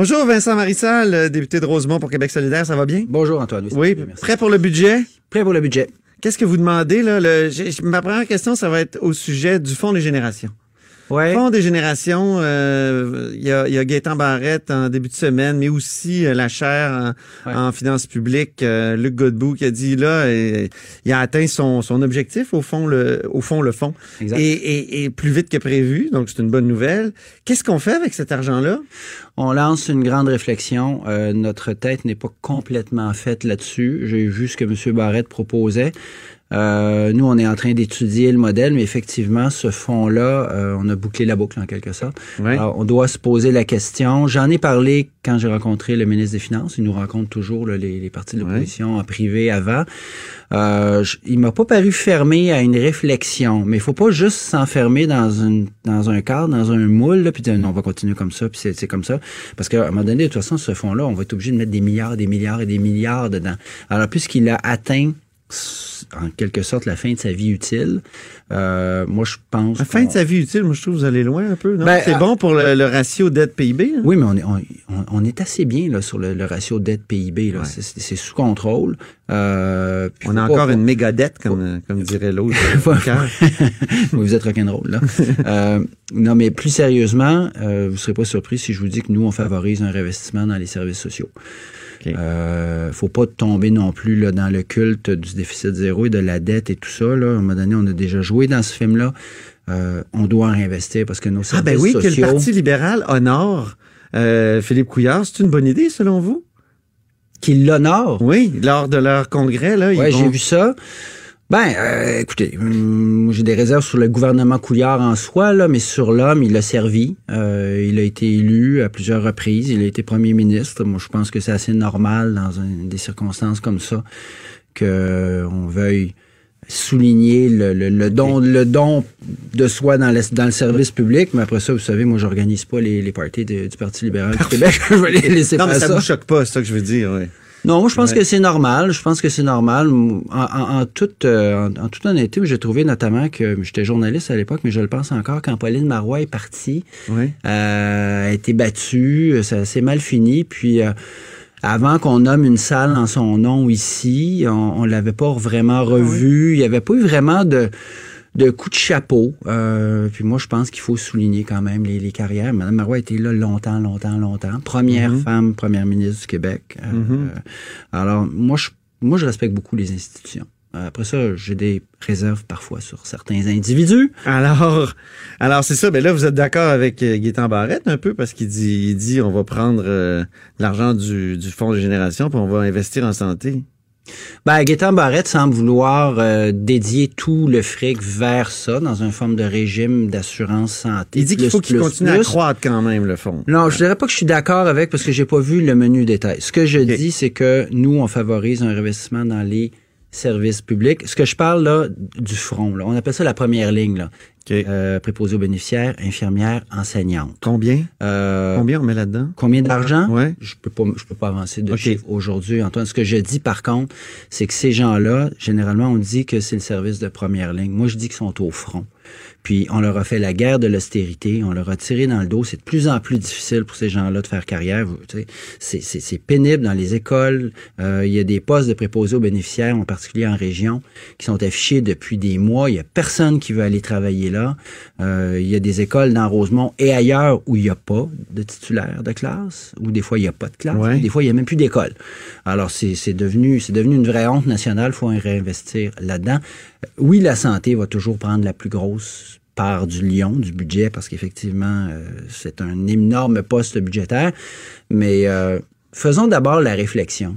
Bonjour Vincent Marissal, euh, député de Rosemont pour Québec solidaire, ça va bien? Bonjour Antoine. Oui, prêt pour le budget? Prêt pour le budget. Qu'est-ce que vous demandez là? Le, ma première question, ça va être au sujet du Fonds des générations. Ouais. Fonds des générations, euh, il y, a, y a Gaétan Barrette en début de semaine, mais aussi euh, la chaire en, finances publiques, euh, Luc Godbout, qui a dit là, il a atteint son, son objectif au fond le au fond le fond et, et, plus vite que prévu, donc c'est une bonne nouvelle. Qu'est-ce qu'on fait avec cet argent-là? On lance une grande réflexion. notre tête n'est pas complètement faite là-dessus. J'ai vu ce que M. Barrette proposait. Euh, nous, on est en train d'étudier le modèle, mais effectivement, ce fonds-là, euh, on a bouclé la boucle en quelque sorte. Alors, on doit se poser la question. J'en ai parlé quand j'ai rencontré le ministre des Finances. Il nous rencontre toujours les, les, partis de l'opposition en privé avant. Euh, il m'a pas paru fermé à une réflexion, mais il faut pas juste s'enfermer dans une dans un cadre, dans un moule, là, puis dire non, on va continuer comme ça, puis c'est comme ça. Parce qu'à un moment donné, de toute façon, ce fonds-là, on va être obligé de mettre des milliards, des milliards et des milliards dedans. Alors, puisqu'il a atteint en quelque sorte la fin de sa vie utile. Euh, moi, je pense. La fin de sa vie utile, moi, je trouve que vous allez loin un peu. Ben, c'est euh, bon pour le, ratio dette-PIB. Hein? Oui, mais on est, on, est assez bien là, sur le, ratio dette-PIB. C'est, sous contrôle. Euh, on a encore une méga dette, comme, comme dirait l'autre. vous êtes rock'n'roll, là. euh, non, mais plus sérieusement, euh, vous ne serez pas surpris si je vous dis que nous, on favorise un réinvestissement dans les services sociaux. Okay. Euh, faut pas tomber non plus là, dans le culte du déficit zéro et de la dette et tout ça. Là. À un moment donné, on a déjà joué dans ce film-là. Euh, on doit réinvestir parce que nos services Ah ben oui, sociaux... que le Parti libéral honore euh, Philippe Couillard, c'est une bonne idée selon vous? Qu'il l'honore? Oui, lors de leur congrès. là. Oui, j'ai vu ça. Ben, euh, écoutez, hum, j'ai des réserves sur le gouvernement Couillard en soi, là, mais sur l'homme, il a servi. Euh, il a été élu à plusieurs reprises. Il a été premier ministre. Moi, je pense que c'est assez normal dans des circonstances comme ça que euh, on veuille souligner le, le, don le don de soi dans le, dans le service public mais après ça vous savez moi j'organise pas les, les parties du Parti libéral du Québec je vais les laisser non, mais ça, ça vous choque pas c'est ça que je veux dire oui. Non, moi, je pense que c'est normal. Je pense que c'est normal. En, toute, euh, en, toute honnêteté, j'ai trouvé notamment que j'étais journaliste à l'époque, mais je le pense encore, quand Pauline Marois est partie, euh, a été battue, ça s'est mal fini. Puis, euh, avant qu'on nomme une salle en son nom ici, on, on l'avait pas vraiment ah revu. Il y avait pas eu vraiment de de coup de chapeau. Euh, puis moi, je pense qu'il faut souligner quand même les, les, carrières. Madame Marois a été là longtemps, longtemps, longtemps. Première mm-hmm. femme, première ministre du Québec. Euh, mm-hmm. alors, moi je, moi, je respecte beaucoup les institutions. Après ça, j'ai des réserves parfois sur certains individus. Alors, alors c'est ça. Mais ben là, vous êtes d'accord avec euh, Gaétan Barrette un peu parce qu'il dit, il dit, on va prendre l'argent du, du fonds de génération puis on va investir en santé. Ben, Gaétan Barrette semble vouloir euh, dédier tout le fric vers ça, dans une forme de régime d'assurance santé. Il dit qu'il faut qu'il continue à croître quand même, le fonds. Non, je dirais pas que je suis d'accord avec parce que j'ai pas vu le menu détail. Ce que je dis, c'est que nous, on favorise un investissement dans les services publics. Ce que je parle là du front, là, on appelle ça la première ligne. Là. Euh, préposé aux bénéficiaires, infirmières, enseignantes. Combien? Euh, combien on met là-dedans? Combien d'argent? Ouais. Je peux pas, je peux pas avancer de aujourd'hui, Antoine. Ce que je dis, par contre, c'est que ces gens-là, généralement, on dit que c'est le service de première ligne. Moi, je dis qu'ils sont au front. Puis on leur a fait la guerre de l'austérité, on leur a tiré dans le dos. C'est de plus en plus difficile pour ces gens-là de faire carrière. C'est pénible dans les écoles. Euh, il y a des postes de préposés aux bénéficiaires, en particulier en région, qui sont affichés depuis des mois. Il y a personne qui veut aller travailler là. Euh, il y a des écoles dans Rosemont et ailleurs où il n'y a pas de titulaire de classe, où des fois il n'y a pas de classe, des fois il n'y a même plus d'école. Alors c'est devenu, devenu une vraie honte nationale. Il faut réinvestir là-dedans. Oui, la santé va toujours prendre la plus grosse part du lion, du budget, parce qu'effectivement, euh, c'est un énorme poste budgétaire. Mais euh, faisons d'abord la réflexion.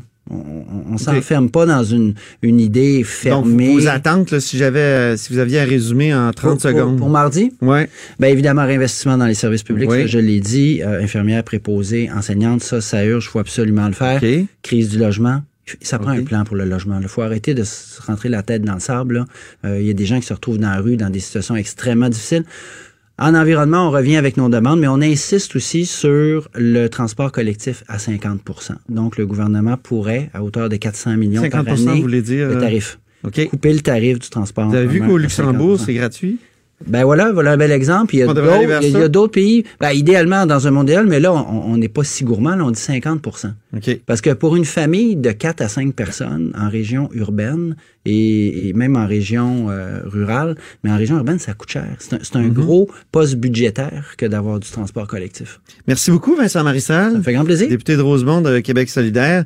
On, ne s'enferme pas dans une, une idée fermée. Donc, vos attentes, si j'avais, euh, si vous aviez un résumé en 30 secondes. Pour, mardi? Oui. Bien évidemment, réinvestissement dans les services publics, ça, je l'ai dit. infirmière préposée, enseignante, ça, ça urge, il faut absolument le faire. Crise du logement, ça prend un plan pour le logement. Il faut arrêter de se rentrer la tête dans le sable. Euh, il y a des gens qui se retrouvent dans la rue dans des situations extrêmement difficiles. En environnement, on revient avec nos demandes, mais on insiste aussi sur le transport collectif à 50% Donc, le gouvernement pourrait, à hauteur de 400 millions par année, vous voulez dire, le euh, tarif. Couper le tarif du transport. Vous avez vu qu'au Luxembourg, c'est gratuit? Ben voilà, voilà un bel exemple. Il y a d'autres pays, ben, idéalement dans un mondial, mais là, on n'est pas si gourmand, là, on dit 50% Parce que pour une famille de 4 à 5 personnes en région urbaine et, même en région euh, rurale, mais en région urbaine, ça coûte cher. C'est un, mm-hmm. gros poste budgétaire que d'avoir du transport collectif. Merci beaucoup, Vincent Marissal. Ça me fait grand plaisir. Député de Rosemont de Québec solidaire.